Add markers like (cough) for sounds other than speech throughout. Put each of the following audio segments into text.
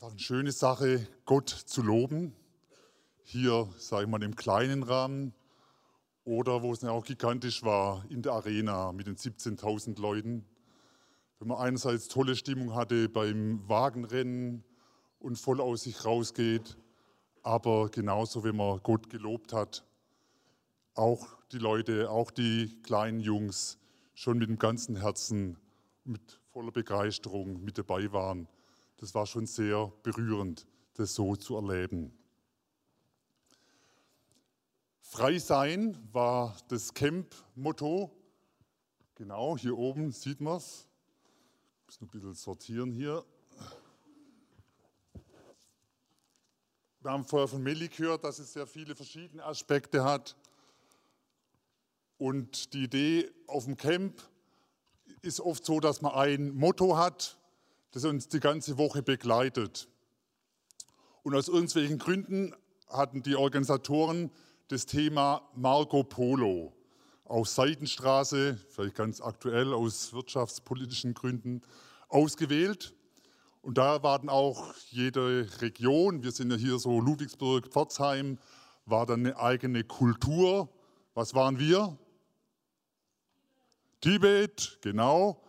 War eine schöne Sache, Gott zu loben. Hier, sage ich mal, im kleinen Rahmen oder wo es auch gigantisch war, in der Arena mit den 17.000 Leuten. Wenn man einerseits tolle Stimmung hatte beim Wagenrennen und voll aus sich rausgeht, aber genauso, wenn man Gott gelobt hat, auch die Leute, auch die kleinen Jungs schon mit dem ganzen Herzen, mit voller Begeisterung mit dabei waren. Das war schon sehr berührend, das so zu erleben. Frei sein war das Camp-Motto. Genau, hier oben sieht man es. Ich muss noch ein bisschen sortieren hier. Wir haben vorher von Melli gehört, dass es sehr viele verschiedene Aspekte hat. Und die Idee auf dem Camp ist oft so, dass man ein Motto hat, das uns die ganze Woche begleitet. Und aus irgendwelchen Gründen hatten die Organisatoren das Thema Marco Polo auf Seidenstraße, vielleicht ganz aktuell aus wirtschaftspolitischen Gründen, ausgewählt. Und da waren auch jede Region, wir sind ja hier so Ludwigsburg, Pforzheim, war dann eine eigene Kultur. Was waren wir? Tibet, genau.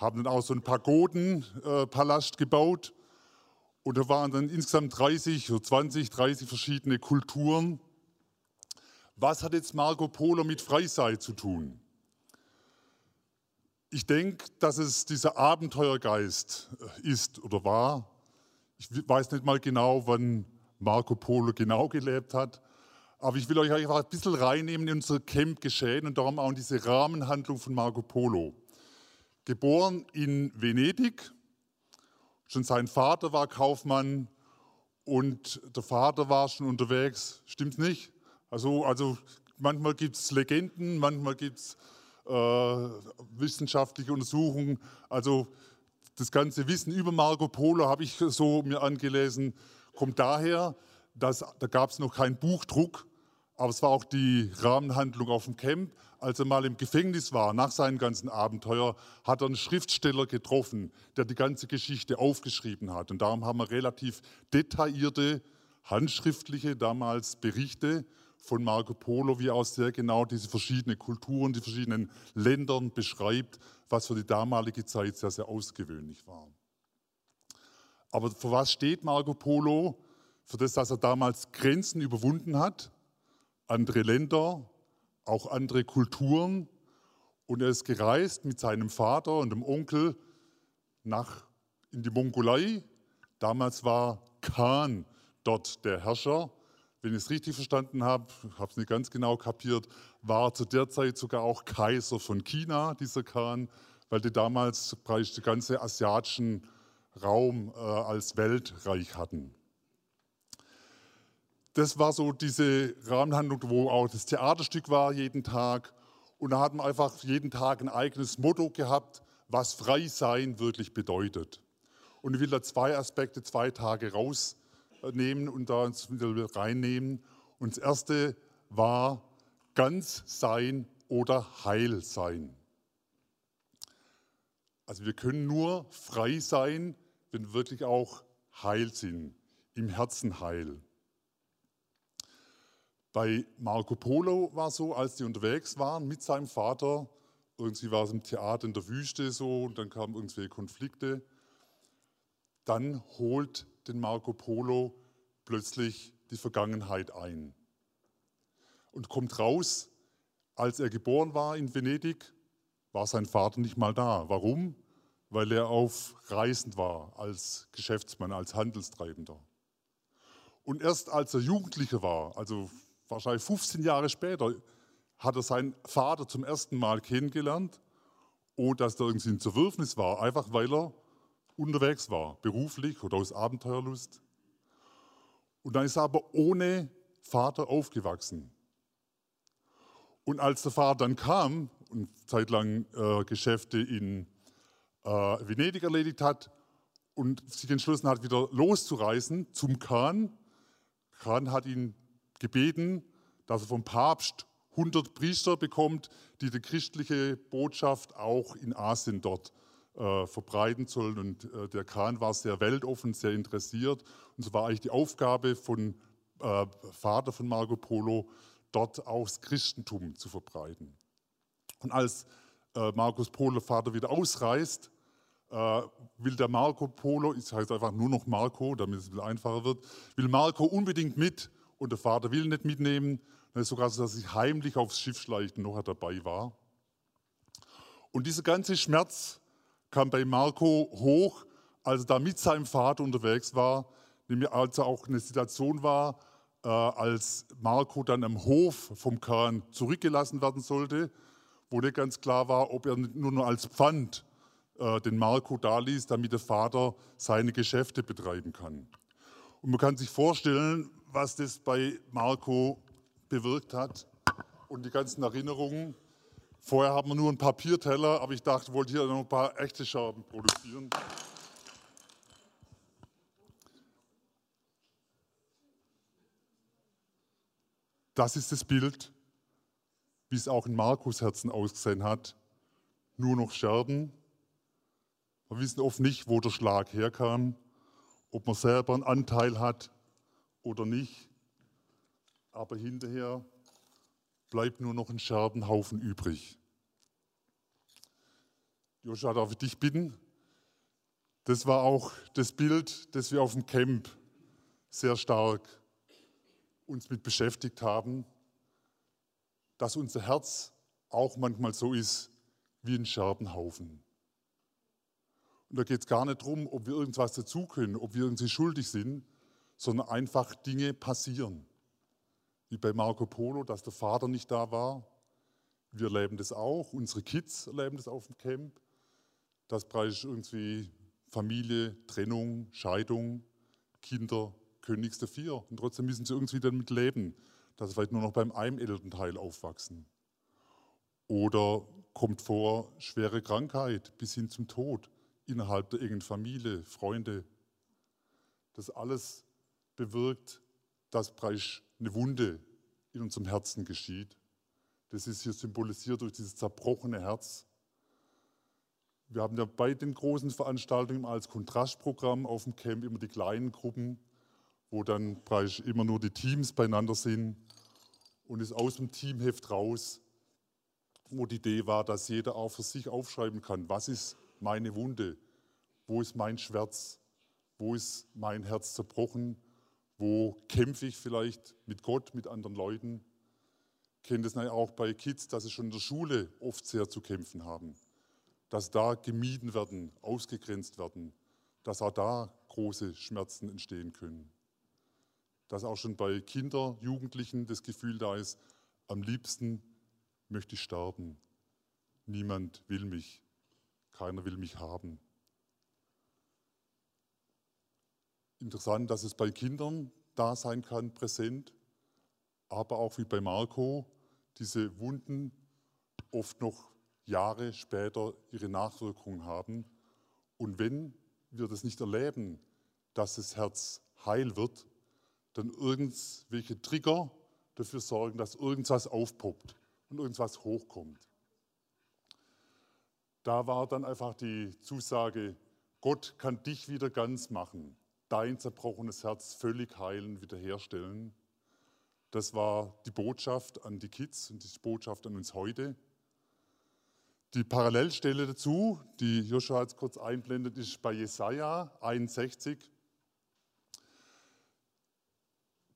Haben dann auch so einen Pagodenpalast gebaut. Und da waren dann insgesamt 30, so 20, 30 verschiedene Kulturen. Was hat jetzt Marco Polo mit Freisei zu tun? Ich denke, dass es dieser Abenteuergeist äh, ist oder war. Ich weiß nicht mal genau, wann Marco Polo genau gelebt hat, aber ich will euch einfach ein bisschen reinnehmen in unser Camp-Geschehen und darum auch in diese Rahmenhandlung von Marco Polo. Geboren in Venedig, schon sein Vater war Kaufmann und der Vater war schon unterwegs, stimmt's nicht? Also, also manchmal gibt es Legenden, manchmal gibt es äh, wissenschaftliche Untersuchungen. Also das ganze Wissen über Marco Polo habe ich so mir angelesen, kommt daher, dass da gab es noch keinen Buchdruck, aber es war auch die Rahmenhandlung auf dem Camp. Als er mal im Gefängnis war, nach seinem ganzen Abenteuer, hat er einen Schriftsteller getroffen, der die ganze Geschichte aufgeschrieben hat. Und darum haben wir relativ detaillierte, handschriftliche damals Berichte von Marco Polo, wie er auch sehr genau diese verschiedenen Kulturen, die verschiedenen Ländern beschreibt, was für die damalige Zeit sehr, sehr ausgewöhnlich war. Aber für was steht Marco Polo? Für das, dass er damals Grenzen überwunden hat, andere Länder, auch andere Kulturen. Und er ist gereist mit seinem Vater und dem Onkel nach in die Mongolei. Damals war Khan dort der Herrscher wenn ich es richtig verstanden habe, habe es nicht ganz genau kapiert, war zu der Zeit sogar auch Kaiser von China, dieser Khan, weil die damals praktisch den ganzen asiatischen Raum äh, als Weltreich hatten. Das war so diese Rahmenhandlung, wo auch das Theaterstück war jeden Tag. Und da hat man einfach jeden Tag ein eigenes Motto gehabt, was frei sein wirklich bedeutet. Und ich will da zwei Aspekte, zwei Tage raus nehmen und da uns wieder reinnehmen. Und das erste war ganz sein oder heil sein. Also wir können nur frei sein, wenn wir wirklich auch heil sind, im Herzen heil. Bei Marco Polo war so, als die unterwegs waren mit seinem Vater, irgendwie war es im Theater in der Wüste so und dann kamen irgendwie Konflikte, dann holt den Marco Polo plötzlich die Vergangenheit ein und kommt raus, als er geboren war in Venedig, war sein Vater nicht mal da. Warum? Weil er auf Reisen war als Geschäftsmann, als Handelstreibender. Und erst als er Jugendlicher war, also wahrscheinlich 15 Jahre später, hat er seinen Vater zum ersten Mal kennengelernt, ohne dass er irgendwie ein Zerwürfnis war, einfach weil er unterwegs war, beruflich oder aus Abenteuerlust. Und dann ist er aber ohne Vater aufgewachsen. Und als der Vater dann kam und zeitlang äh, Geschäfte in äh, Venedig erledigt hat und sich entschlossen hat, wieder loszureisen zum Khan, Khan hat ihn gebeten, dass er vom Papst 100 Priester bekommt, die die christliche Botschaft auch in Asien dort äh, verbreiten sollen. Und äh, der Khan war sehr weltoffen, sehr interessiert. Und so war eigentlich die Aufgabe von äh, Vater von Marco Polo, dort auch das Christentum zu verbreiten. Und als äh, Markus Polo Vater wieder ausreist, äh, will der Marco Polo, ich heiße einfach nur noch Marco, damit es ein bisschen einfacher wird, will Marco unbedingt mit und der Vater will nicht mitnehmen. Dann ist sogar so, dass er sich heimlich aufs Schiff schleicht noch dabei war. Und dieser ganze Schmerz kam bei Marco hoch, als er da mit seinem Vater unterwegs war, nämlich als er auch eine Situation war, äh, als Marco dann am Hof vom Kahn zurückgelassen werden sollte, wo nicht ganz klar war, ob er nur noch als Pfand äh, den Marco da ließ, damit der Vater seine Geschäfte betreiben kann. Und man kann sich vorstellen, was das bei Marco bewirkt hat und die ganzen Erinnerungen. Vorher haben wir nur einen Papierteller, aber ich dachte, ich wollte hier noch ein paar echte Scherben produzieren. Das ist das Bild, wie es auch in Markus Herzen ausgesehen hat. Nur noch Scherben. Wir wissen oft nicht, wo der Schlag herkam, ob man selber einen Anteil hat oder nicht. Aber hinterher bleibt nur noch ein Scherbenhaufen übrig. Joshua, darf ich dich bitten? Das war auch das Bild, das wir auf dem Camp sehr stark uns mit beschäftigt haben, dass unser Herz auch manchmal so ist wie ein Scherbenhaufen. Und da geht es gar nicht darum, ob wir irgendwas dazu können, ob wir irgendwie schuldig sind, sondern einfach Dinge passieren. Wie bei Marco Polo, dass der Vater nicht da war. Wir erleben das auch, unsere Kids erleben das auf dem Camp. Das bereits irgendwie Familie, Trennung, Scheidung, Kinder können nichts dafür. Und trotzdem müssen sie irgendwie damit leben, dass sie vielleicht nur noch beim einen Elternteil aufwachsen. Oder kommt vor schwere Krankheit bis hin zum Tod innerhalb der engen Familie, Freunde. Das alles bewirkt, dass bereits eine Wunde in unserem Herzen geschieht. Das ist hier symbolisiert durch dieses zerbrochene Herz. Wir haben ja bei den großen Veranstaltungen als Kontrastprogramm auf dem Camp immer die kleinen Gruppen, wo dann immer nur die Teams beieinander sind und ist aus dem Teamheft raus, wo die Idee war, dass jeder auch für sich aufschreiben kann, was ist meine Wunde, wo ist mein Schmerz, wo ist mein Herz zerbrochen, wo kämpfe ich vielleicht mit Gott, mit anderen Leuten. Kenne das auch bei Kids, dass sie schon in der Schule oft sehr zu kämpfen haben, dass da gemieden werden, ausgegrenzt werden, dass auch da große Schmerzen entstehen können dass auch schon bei Kindern, Jugendlichen das Gefühl da ist, am liebsten möchte ich sterben. Niemand will mich, keiner will mich haben. Interessant, dass es bei Kindern da sein kann, präsent, aber auch wie bei Marco, diese Wunden oft noch Jahre später ihre Nachwirkungen haben. Und wenn wir das nicht erleben, dass das Herz heil wird, dann irgendwelche Trigger dafür sorgen, dass irgendwas aufpoppt und irgendwas hochkommt. Da war dann einfach die Zusage, Gott kann dich wieder ganz machen, dein zerbrochenes Herz völlig heilen, wiederherstellen. Das war die Botschaft an die Kids und die Botschaft an uns heute. Die Parallelstelle dazu, die Joshua jetzt kurz einblendet, ist bei Jesaja 61.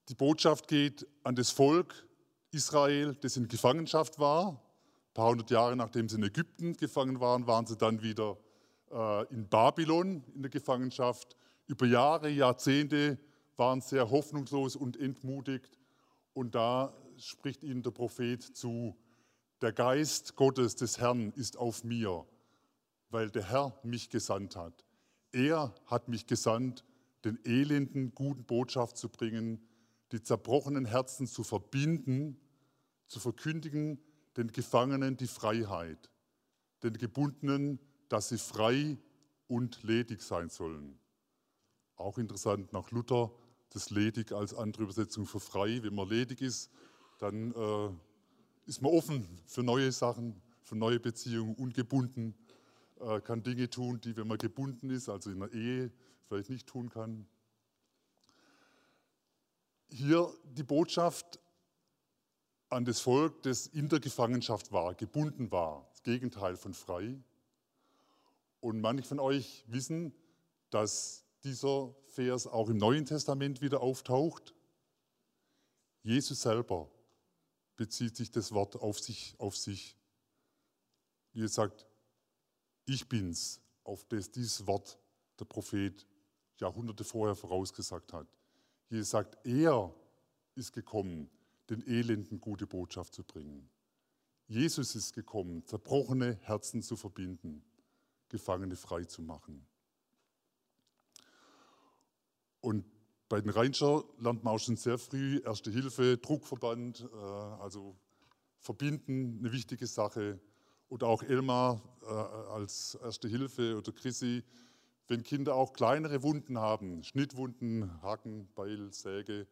Die Botschaft geht an das Volk Israel, das in Gefangenschaft war. Ein paar hundert Jahre nachdem sie in Ägypten gefangen waren, waren sie dann wieder äh, in Babylon in der Gefangenschaft. Über Jahre, Jahrzehnte waren sehr hoffnungslos und entmutigt. Und da spricht ihnen der Prophet zu, der Geist Gottes des Herrn ist auf mir, weil der Herr mich gesandt hat. Er hat mich gesandt, den Elenden guten Botschaft zu bringen, die zerbrochenen Herzen zu verbinden, zu verkündigen den Gefangenen die Freiheit, den Gebundenen, dass sie frei und ledig sein sollen. Auch interessant nach Luther, das ledig als andere Übersetzung für frei. Wenn man ledig ist, dann äh, ist man offen für neue Sachen, für neue Beziehungen, ungebunden. Äh, kann Dinge tun, die, wenn man gebunden ist, also in der Ehe, vielleicht nicht tun kann. Hier die Botschaft an das Volk, das in der Gefangenschaft war, gebunden war, das Gegenteil von frei. Und manche von euch wissen, dass dieser Vers auch im Neuen Testament wieder auftaucht. Jesus selber bezieht sich das Wort auf sich, auf sich. Jesus sagt, ich bin's, auf das dieses Wort der Prophet Jahrhunderte vorher vorausgesagt hat. Jesus sagt, er ist gekommen, den Elenden gute Botschaft zu bringen. Jesus ist gekommen, zerbrochene Herzen zu verbinden, Gefangene frei zu machen. Und bei den Ranger lernt man auch schon sehr früh Erste Hilfe, Druckverband, äh, also verbinden, eine wichtige Sache. Oder auch Elmar äh, als Erste Hilfe oder Chrissy, wenn Kinder auch kleinere Wunden haben, Schnittwunden, Haken, Beil, Säge,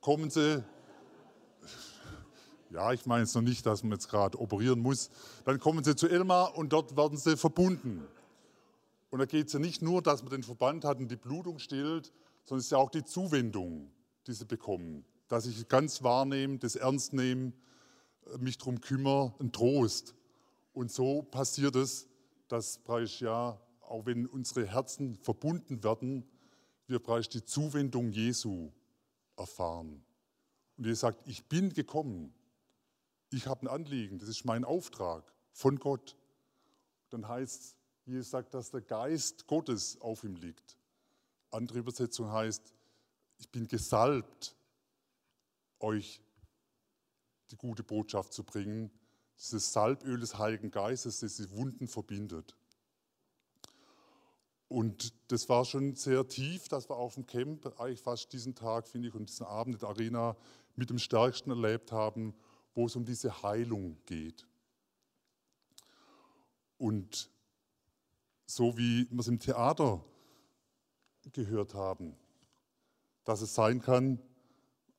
kommen sie, (laughs) ja, ich meine jetzt noch nicht, dass man jetzt gerade operieren muss, dann kommen sie zu Elmar und dort werden sie verbunden. Und da geht es ja nicht nur, dass man den Verband hat und die Blutung stillt, sondern es ist ja auch die Zuwendung, die sie bekommen. Dass ich ganz wahrnehme, das ernst nehme, mich darum kümmere, ein Trost. Und so passiert es, dass praktisch ja, auch wenn unsere Herzen verbunden werden, wir praktisch die Zuwendung Jesu erfahren. Und ihr sagt, ich bin gekommen, ich habe ein Anliegen, das ist mein Auftrag von Gott. Dann heißt es, Jesus sagt, dass der Geist Gottes auf ihm liegt. Andere Übersetzung heißt, ich bin gesalbt, euch die gute Botschaft zu bringen. Dieses Salböl des Heiligen Geistes, das die Wunden verbindet. Und das war schon sehr tief, dass wir auf dem Camp eigentlich fast diesen Tag, finde ich, und diesen Abend in der Arena mit dem Stärksten erlebt haben, wo es um diese Heilung geht. Und so wie wir es im Theater gehört haben, dass es sein kann,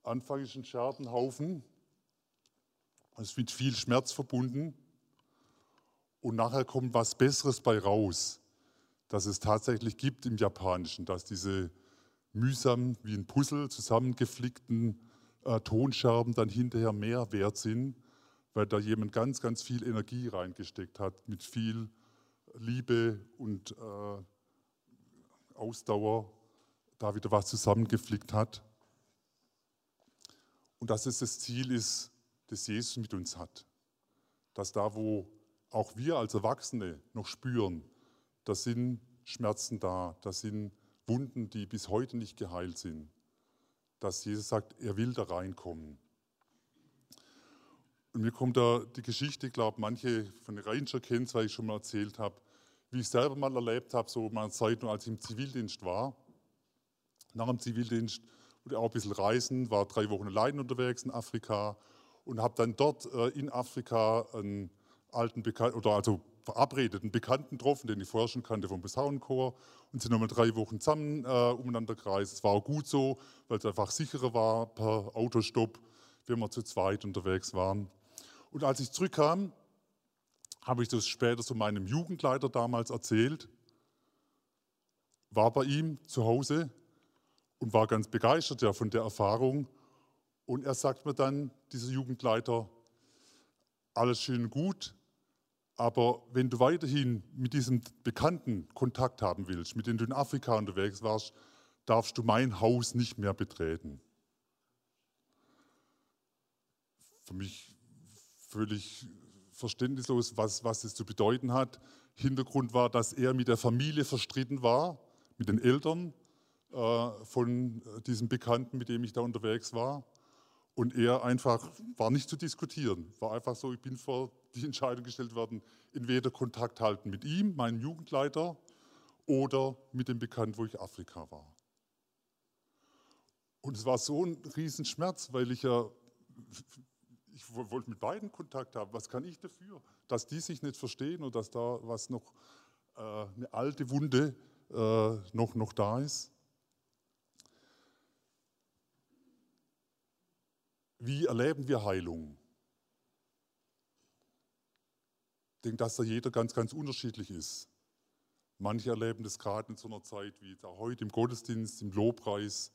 Anfang ist ein Scherbenhaufen, es mit viel Schmerz verbunden. Und nachher kommt was Besseres bei raus, dass es tatsächlich gibt im Japanischen, dass diese mühsam wie ein Puzzle zusammengeflickten äh, Tonscherben dann hinterher mehr wert sind, weil da jemand ganz, ganz viel Energie reingesteckt hat, mit viel Liebe und äh, Ausdauer da wieder was zusammengeflickt hat. Und dass es das Ziel ist, das Jesus mit uns hat. Dass da, wo auch wir als Erwachsene noch spüren, da sind Schmerzen da, da sind Wunden, die bis heute nicht geheilt sind, dass Jesus sagt, er will da reinkommen. Und mir kommt da die Geschichte, ich glaube, manche von den Ranger kennen weil ich schon mal erzählt habe, wie ich selber mal erlebt habe, so meine Zeit, als ich im Zivildienst war. Nach dem Zivildienst wurde ich auch ein bisschen reisen, war drei Wochen allein unterwegs in Afrika und habe dann dort äh, in Afrika einen alten Bekannten, oder also verabredeten Bekannten getroffen, den ich vorher schon kannte vom Posaunenchor und sind nochmal drei Wochen zusammen äh, umeinander gereist. Es war auch gut so, weil es einfach sicherer war per Autostopp, wenn wir zu zweit unterwegs waren. Und als ich zurückkam, habe ich das später so meinem Jugendleiter damals erzählt, war bei ihm zu Hause und war ganz begeistert ja, von der Erfahrung. Und er sagt mir dann, dieser Jugendleiter, alles schön gut, aber wenn du weiterhin mit diesem Bekannten Kontakt haben willst, mit dem du in Afrika unterwegs warst, darfst du mein Haus nicht mehr betreten. Für mich völlig verständnislos, was, was das zu bedeuten hat. Hintergrund war, dass er mit der Familie verstritten war, mit den Eltern äh, von diesem Bekannten, mit dem ich da unterwegs war. Und er einfach war nicht zu diskutieren, war einfach so, ich bin vor die Entscheidung gestellt worden, entweder Kontakt halten mit ihm, meinem Jugendleiter, oder mit dem Bekannten, wo ich Afrika war. Und es war so ein Riesenschmerz, weil ich ja ich wollte mit beiden Kontakt haben. Was kann ich dafür, dass die sich nicht verstehen und dass da was noch, äh, eine alte Wunde äh, noch, noch da ist? Wie erleben wir Heilung? denke, dass da jeder ganz, ganz unterschiedlich ist. Manche erleben das gerade in so einer Zeit wie da heute im Gottesdienst, im Lobpreis,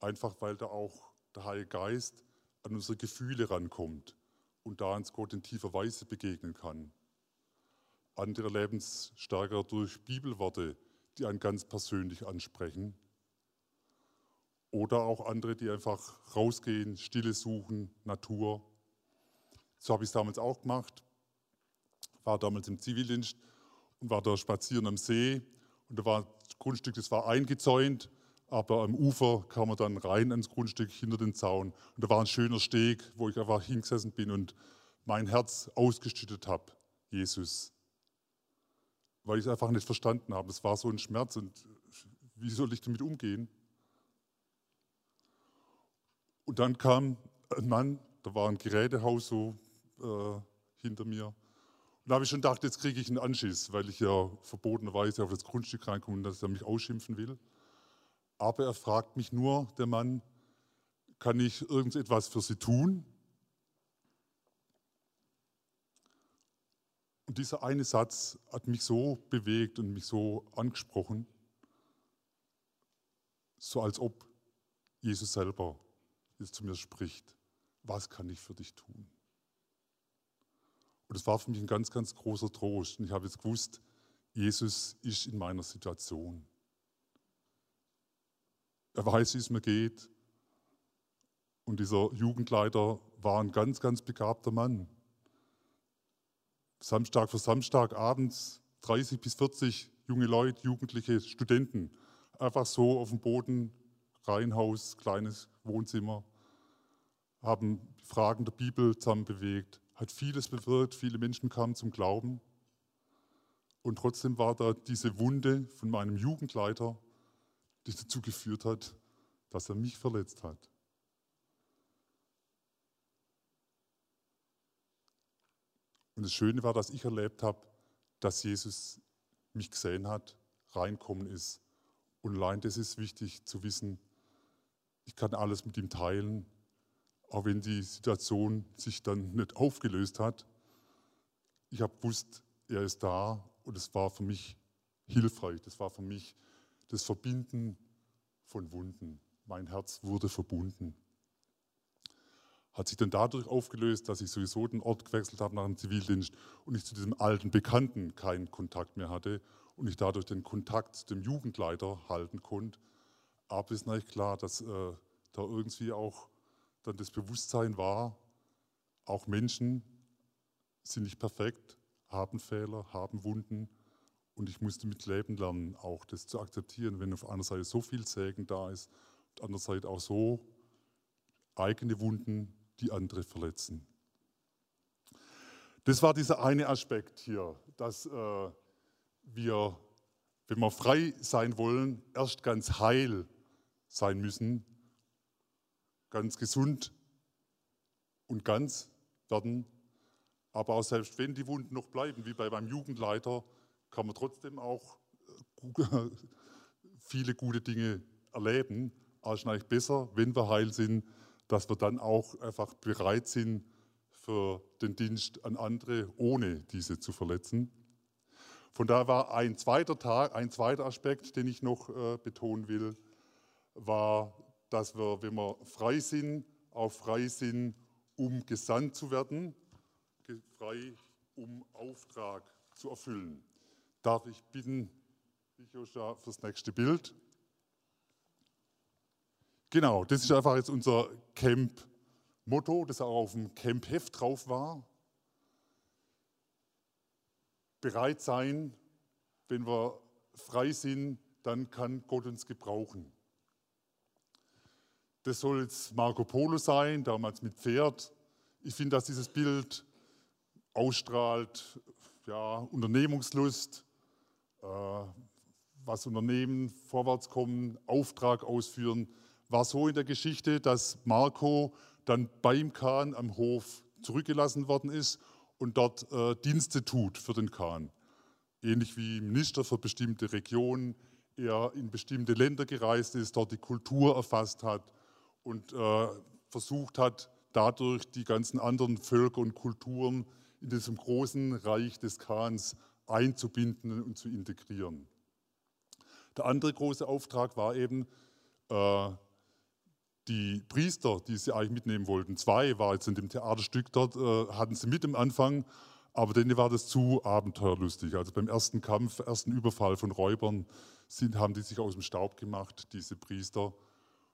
einfach weil da auch der Heilige Geist an unsere Gefühle rankommt und da uns Gott in tiefer Weise begegnen kann. Andere erleben es stärker durch Bibelworte, die einen ganz persönlich ansprechen. Oder auch andere, die einfach rausgehen, Stille suchen, Natur. So habe ich es damals auch gemacht. War damals im Zivildienst und war da spazieren am See. Und da war das Grundstück, das war eingezäunt, aber am Ufer kam man dann rein ans Grundstück hinter den Zaun. Und da war ein schöner Steg, wo ich einfach hingesessen bin und mein Herz ausgeschüttet habe. Jesus. Weil ich es einfach nicht verstanden habe. Es war so ein Schmerz und wie soll ich damit umgehen? Und dann kam ein Mann, da war ein Gerätehaus so äh, hinter mir. Und da habe ich schon gedacht, jetzt kriege ich einen Anschiss, weil ich ja verbotenerweise auf das Grundstück reinkomme und dass er mich ausschimpfen will. Aber er fragt mich nur, der Mann, kann ich irgendetwas für Sie tun? Und dieser eine Satz hat mich so bewegt und mich so angesprochen, so als ob Jesus selber jetzt zu mir spricht, was kann ich für dich tun? Und es war für mich ein ganz, ganz großer Trost. Und ich habe jetzt gewusst, Jesus ist in meiner Situation. Er weiß, wie es mir geht. Und dieser Jugendleiter war ein ganz, ganz begabter Mann. Samstag für Samstag abends 30 bis 40 junge Leute, Jugendliche, Studenten, einfach so auf dem Boden, Reihenhaus, kleines Wohnzimmer, haben Fragen der Bibel zusammen bewegt, hat vieles bewirkt, viele Menschen kamen zum Glauben. Und trotzdem war da diese Wunde von meinem Jugendleiter, die dazu geführt hat, dass er mich verletzt hat. Und das Schöne war, dass ich erlebt habe, dass Jesus mich gesehen hat, reinkommen ist. Und allein das ist wichtig zu wissen. Ich kann alles mit ihm teilen auch wenn die Situation sich dann nicht aufgelöst hat. Ich habe gewusst, er ist da und es war für mich hilfreich. Das war für mich das Verbinden von Wunden. Mein Herz wurde verbunden. Hat sich dann dadurch aufgelöst, dass ich sowieso den Ort gewechselt habe nach dem Zivildienst und ich zu diesem alten Bekannten keinen Kontakt mehr hatte und ich dadurch den Kontakt zu dem Jugendleiter halten konnte. Aber ist natürlich klar, dass äh, da irgendwie auch dann das Bewusstsein war, auch Menschen sind nicht perfekt, haben Fehler, haben Wunden und ich musste mit Leben lernen, auch das zu akzeptieren, wenn auf einer Seite so viel Segen da ist, auf der anderen Seite auch so eigene Wunden, die andere verletzen. Das war dieser eine Aspekt hier, dass äh, wir, wenn wir frei sein wollen, erst ganz heil sein müssen, ganz gesund und ganz werden. Aber auch selbst wenn die Wunden noch bleiben, wie bei meinem Jugendleiter, kann man trotzdem auch äh, (laughs) viele gute Dinge erleben. Aber es ist eigentlich besser, wenn wir heil sind, dass wir dann auch einfach bereit sind für den Dienst an andere, ohne diese zu verletzen. Von daher war ein zweiter Tag, ein zweiter Aspekt, den ich noch äh, betonen will, war dass wir, wenn wir frei sind, auch frei sind, um gesandt zu werden, frei, um Auftrag zu erfüllen. Darf ich bitten, Joscha, fürs nächste Bild? Genau, das ist einfach jetzt unser Camp-Motto, das auch auf dem Camp-Heft drauf war. Bereit sein, wenn wir frei sind, dann kann Gott uns gebrauchen. Das soll jetzt Marco Polo sein, damals mit Pferd. Ich finde, dass dieses Bild ausstrahlt ja, Unternehmungslust, was Unternehmen vorwärts kommen, Auftrag ausführen. War so in der Geschichte, dass Marco dann beim Kahn am Hof zurückgelassen worden ist und dort äh, Dienste tut für den Kahn. Ähnlich wie Minister für bestimmte Regionen, er in bestimmte Länder gereist ist, dort die Kultur erfasst hat und äh, versucht hat, dadurch die ganzen anderen Völker und Kulturen in diesem großen Reich des Khans einzubinden und zu integrieren. Der andere große Auftrag war eben, äh, die Priester, die sie eigentlich mitnehmen wollten, zwei war jetzt in dem Theaterstück dort, äh, hatten sie mit am Anfang, aber denen war das zu abenteuerlustig. Also beim ersten Kampf, ersten Überfall von Räubern sind, haben die sich aus dem Staub gemacht, diese Priester.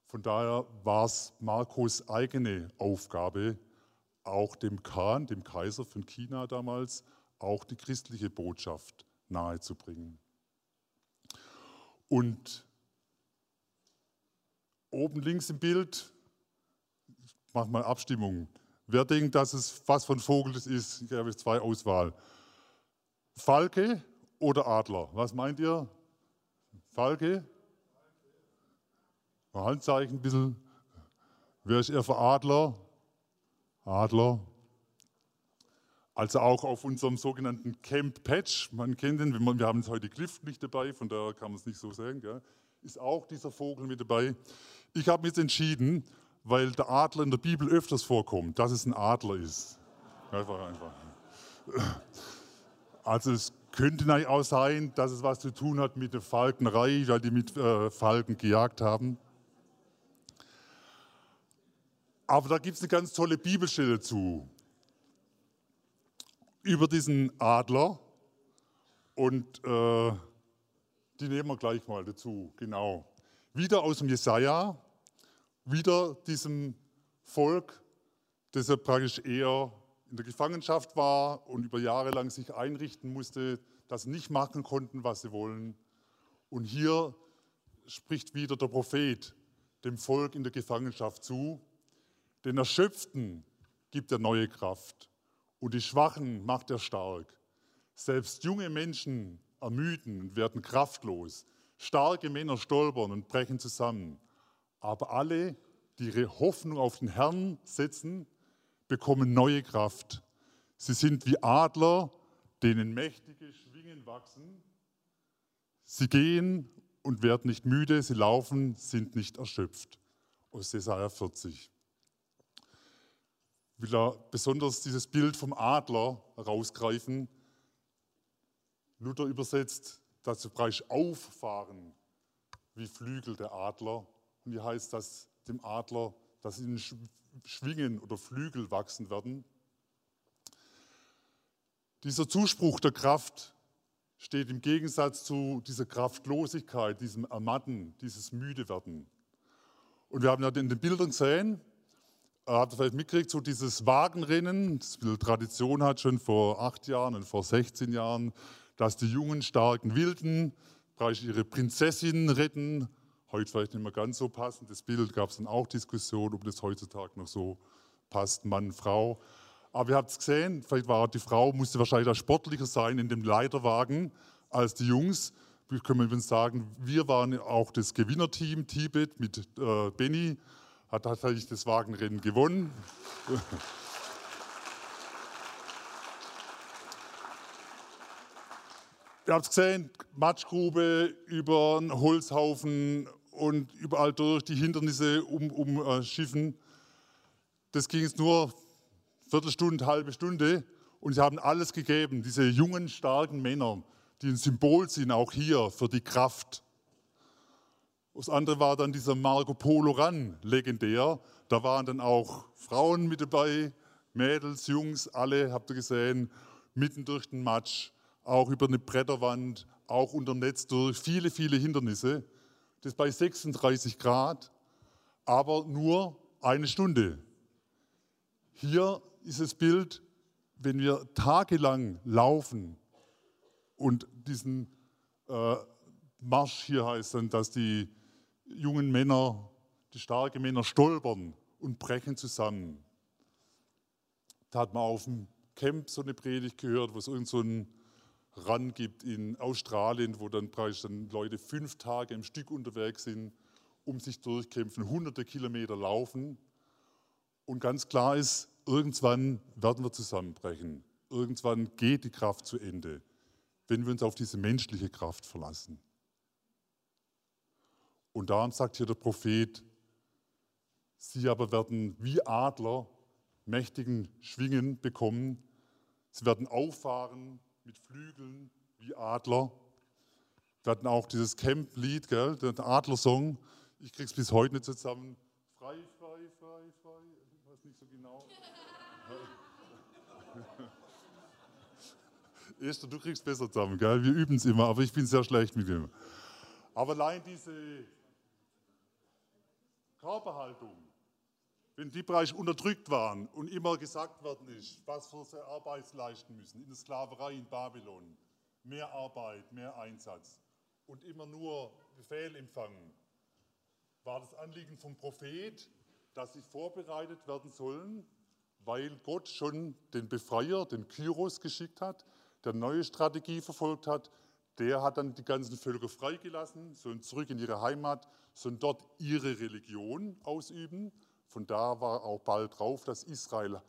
Von daher war es Marcos eigene Aufgabe, auch dem Khan, dem Kaiser von China damals, auch die christliche Botschaft nahezubringen. Und oben links im Bild, ich mache mal Abstimmung. Wer denkt, dass es was von Vogel das ist? Ich habe zwei Auswahl. Falke oder Adler? Was meint ihr? Falke? Handzeichen ein bisschen. Wer ist eher für Adler? Adler. Also auch auf unserem sogenannten Camp Patch, man kennt den, wir haben heute Cliff nicht dabei, von daher kann man es nicht so sehen, gell? ist auch dieser Vogel mit dabei. Ich habe mich jetzt entschieden, weil der Adler in der Bibel öfters vorkommt, dass es ein Adler ist. Einfach, einfach. Also es könnte auch sein, dass es was zu tun hat mit der Falkenerei, weil die mit äh, Falken gejagt haben. Aber da gibt es eine ganz tolle Bibelstelle zu über diesen Adler und äh, die nehmen wir gleich mal dazu. Genau. Wieder aus dem Jesaja, wieder diesem Volk, das ja praktisch eher in der Gefangenschaft war und über Jahre lang sich einrichten musste, das nicht machen konnten, was sie wollen. Und hier spricht wieder der Prophet dem Volk in der Gefangenschaft zu den Erschöpften gibt er neue Kraft und die Schwachen macht er stark. Selbst junge Menschen ermüden und werden kraftlos. Starke Männer stolpern und brechen zusammen. Aber alle, die ihre Hoffnung auf den Herrn setzen, bekommen neue Kraft. Sie sind wie Adler, denen mächtige Schwingen wachsen. Sie gehen und werden nicht müde, sie laufen, sind nicht erschöpft. Aus Jesaja 40 will er besonders dieses Bild vom Adler herausgreifen. Luther übersetzt, dazu brauchst auffahren wie Flügel der Adler. Und hier heißt das dem Adler, dass ihnen Schwingen oder Flügel wachsen werden. Dieser Zuspruch der Kraft steht im Gegensatz zu dieser Kraftlosigkeit, diesem Ermatten, dieses Müdewerden. Und wir haben ja in den Bildern gesehen, habt ihr vielleicht mitgekriegt, so dieses Wagenrennen, das Tradition hat, schon vor acht Jahren und vor 16 Jahren, dass die jungen, starken Wilden ihre Prinzessin retten. Heute vielleicht nicht mehr ganz so passend. Das Bild gab es dann auch Diskussionen, ob das heutzutage noch so passt, Mann, Frau. Aber ihr habt es gesehen, vielleicht war die Frau, musste wahrscheinlich da sportlicher sein in dem Leiterwagen als die Jungs. Wir können übrigens sagen, wir waren auch das Gewinnerteam, Tibet mit äh, Benny hat tatsächlich das Wagenrennen gewonnen. Ihr habt es gesehen, Matschgrube über einen Holzhaufen und überall durch die Hindernisse um, um äh. Das ging jetzt nur Viertelstunde, halbe Stunde und sie haben alles gegeben. Diese jungen, starken Männer, die ein Symbol sind, auch hier für die Kraft das andere war dann dieser Marco Polo Run, legendär. Da waren dann auch Frauen mit dabei, Mädels, Jungs, alle, habt ihr gesehen, mitten durch den Matsch, auch über eine Bretterwand, auch unter Netz durch, viele, viele Hindernisse. Das bei 36 Grad, aber nur eine Stunde. Hier ist das Bild, wenn wir tagelang laufen und diesen äh, Marsch hier heißt dann, dass die jungen Männer, die starken Männer stolpern und brechen zusammen. Da hat man auf dem Camp so eine Predigt gehört, wo es irgend so einen Run gibt in Australien, wo dann, dann Leute fünf Tage im Stück unterwegs sind, um sich durchkämpfen, hunderte Kilometer laufen. Und ganz klar ist, irgendwann werden wir zusammenbrechen. Irgendwann geht die Kraft zu Ende, wenn wir uns auf diese menschliche Kraft verlassen. Und darum sagt hier der Prophet, sie aber werden wie Adler mächtigen Schwingen bekommen. Sie werden auffahren mit Flügeln wie Adler. Wir hatten auch dieses Camp-Lied, der Adlersong. Ich krieg's bis heute nicht zusammen. Frei, frei, frei, frei. Ich weiß nicht so genau. (laughs) Esther, du kriegst besser zusammen, gell? Wir üben es immer, aber ich bin sehr schlecht mit dem. Aber allein diese Körperhaltung, wenn die Bereiche unterdrückt waren und immer gesagt worden ist, was für sie Arbeit leisten müssen, in der Sklaverei in Babylon, mehr Arbeit, mehr Einsatz und immer nur Befehl empfangen, war das Anliegen vom Prophet, dass sie vorbereitet werden sollen, weil Gott schon den Befreier, den Kyros geschickt hat, der neue Strategie verfolgt hat. Der hat dann die ganzen Völker freigelassen, sollen zurück in ihre Heimat, sollen dort ihre Religion ausüben von da war auch bald drauf, dass Israel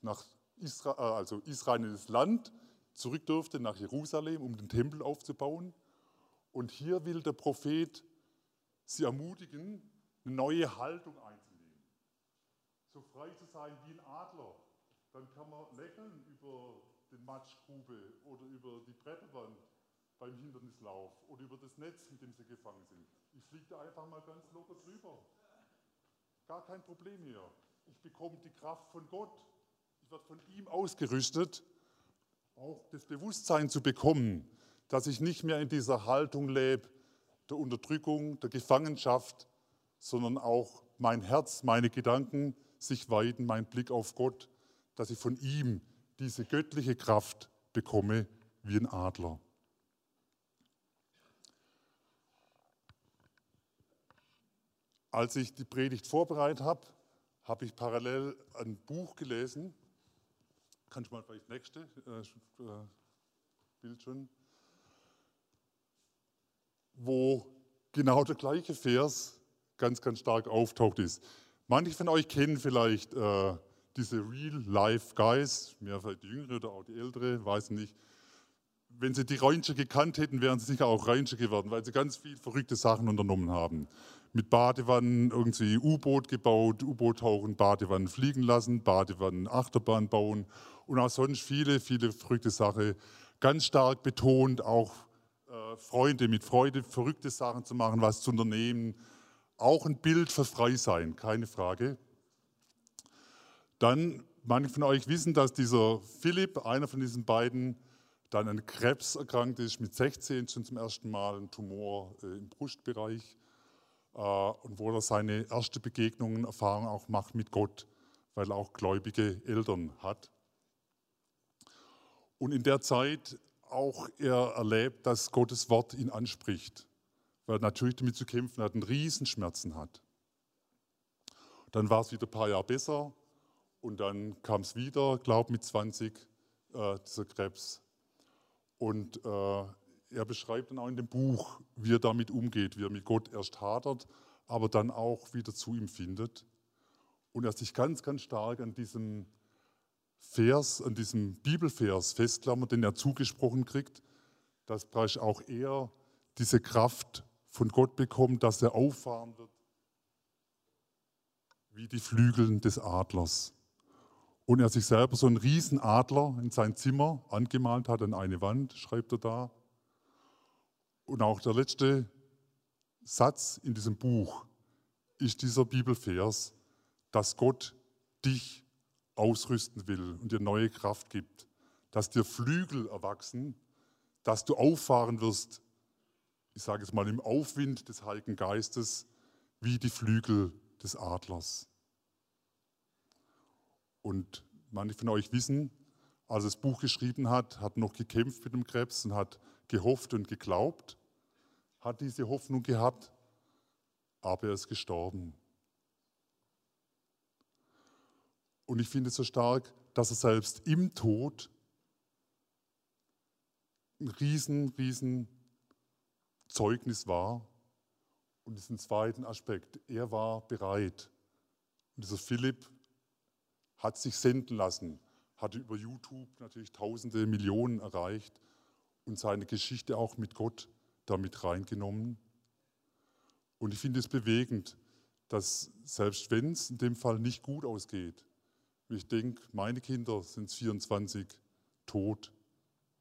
nach Israel, äh, also Israel in das Land zurück durfte nach Jerusalem, um den Tempel aufzubauen. Und hier will der Prophet sie ermutigen, eine neue Haltung einzunehmen. So frei zu sein wie ein Adler. Dann kann man lächeln über den Matschgrube oder über die Bretterwand beim Hindernislauf oder über das Netz, mit dem sie gefangen sind. Ich fliege da einfach mal ganz locker drüber. Gar kein Problem hier. Ich bekomme die Kraft von Gott. Ich werde von ihm ausgerüstet, auch das Bewusstsein zu bekommen, dass ich nicht mehr in dieser Haltung lebe, der Unterdrückung, der Gefangenschaft, sondern auch mein Herz, meine Gedanken sich weiten, mein Blick auf Gott, dass ich von ihm diese göttliche Kraft bekomme wie ein Adler. Als ich die Predigt vorbereitet habe, habe ich parallel ein Buch gelesen. Kannst du mal vielleicht nächste äh, äh, Bild schon? Wo genau der gleiche Vers ganz, ganz stark auftaucht ist. Manche von euch kennen vielleicht äh, diese Real-Life-Guys, mehr vielleicht die Jüngere oder auch die Ältere, weiß nicht. Wenn sie die Ranger gekannt hätten, wären sie sicher auch Ranger geworden, weil sie ganz viele verrückte Sachen unternommen haben mit Badewannen irgendwie U-Boot gebaut, U-Boot tauchen, Badewannen fliegen lassen, Badewannen Achterbahn bauen und auch sonst viele, viele verrückte Sachen. Ganz stark betont auch äh, Freunde mit Freude, verrückte Sachen zu machen, was zu unternehmen. Auch ein Bild für Freisein, keine Frage. Dann, manche von euch wissen, dass dieser Philipp, einer von diesen beiden, dann an Krebs erkrankt ist, mit 16 schon zum ersten Mal ein Tumor äh, im Brustbereich äh, und wo er seine erste Begegnungen, Erfahrungen auch macht mit Gott, weil er auch gläubige Eltern hat. Und in der Zeit auch er erlebt, dass Gottes Wort ihn anspricht, weil er natürlich damit zu kämpfen hat, einen Riesenschmerzen hat. Dann war es wieder ein paar Jahre besser und dann kam es wieder, glaube mit 20, äh, dieser Krebs. Und äh, er beschreibt dann auch in dem Buch, wie er damit umgeht, wie er mit Gott erst hadert, aber dann auch wieder zu ihm findet. Und er sich ganz, ganz stark an diesem Vers, an diesem Bibelvers festklammert, den er zugesprochen kriegt, dass auch er diese Kraft von Gott bekommt, dass er auffahren wird wie die Flügeln des Adlers. Und er sich selber so einen Riesenadler in sein Zimmer angemalt hat an eine Wand, schreibt er da. Und auch der letzte Satz in diesem Buch ist dieser Bibelvers, dass Gott dich ausrüsten will und dir neue Kraft gibt, dass dir Flügel erwachsen, dass du auffahren wirst, ich sage es mal im Aufwind des Heiligen Geistes, wie die Flügel des Adlers. Und manche von euch wissen, als er das Buch geschrieben hat, hat noch gekämpft mit dem Krebs und hat gehofft und geglaubt, hat diese Hoffnung gehabt, aber er ist gestorben. Und ich finde es so stark, dass er selbst im Tod ein riesen, riesen Zeugnis war. Und diesen zweiten Aspekt, er war bereit. Und dieser Philipp hat sich senden lassen, hatte über YouTube natürlich tausende Millionen erreicht und seine Geschichte auch mit Gott damit reingenommen. Und ich finde es bewegend, dass selbst wenn es in dem Fall nicht gut ausgeht, ich denke, meine Kinder sind 24, Tod.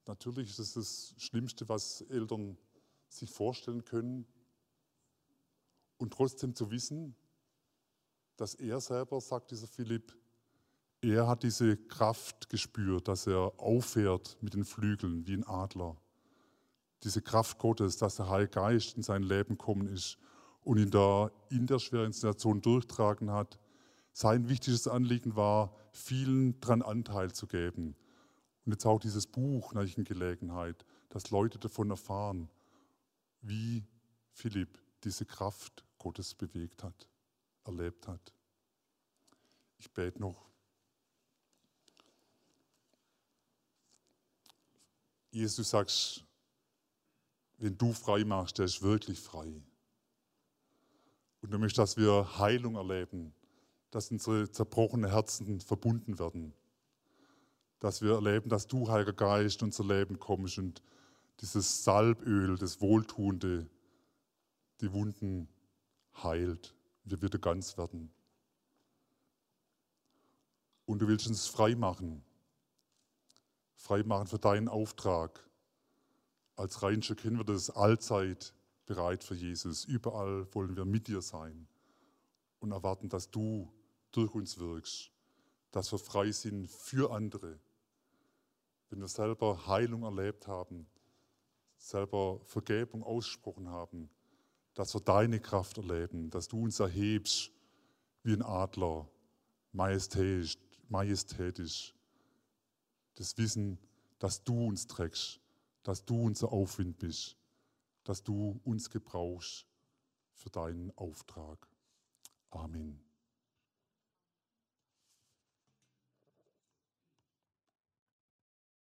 Natürlich ist es das Schlimmste, was Eltern sich vorstellen können. Und trotzdem zu wissen, dass er selber, sagt dieser Philipp, er hat diese Kraft gespürt, dass er auffährt mit den Flügeln wie ein Adler. Diese Kraft Gottes, dass der Heilige Geist in sein Leben gekommen ist und ihn da in der schweren Situation durchtragen hat. Sein wichtigstes Anliegen war, vielen daran Anteil zu geben. Und jetzt auch dieses Buch, Gelegenheit, dass Leute davon erfahren, wie Philipp diese Kraft Gottes bewegt hat, erlebt hat. Ich bete noch. Jesus, du sagst, wenn du frei machst, der ist wirklich frei. Und du möchtest, dass wir Heilung erleben, dass unsere zerbrochenen Herzen verbunden werden, dass wir erleben, dass du, Heiliger Geist, in unser Leben kommst und dieses Salböl, das Wohltuende, die Wunden heilt, wir wieder ganz werden. Und du willst uns frei machen, frei machen für deinen Auftrag. Als Rheinische kennen wir das allzeit bereit für Jesus. Überall wollen wir mit dir sein und erwarten, dass du durch uns wirkst, dass wir frei sind für andere. Wenn wir selber Heilung erlebt haben, selber Vergebung ausgesprochen haben, dass wir deine Kraft erleben, dass du uns erhebst wie ein Adler, majestätisch, majestätisch. Das Wissen, dass du uns trägst, dass du unser Aufwind bist, dass du uns gebrauchst für deinen Auftrag. Amen.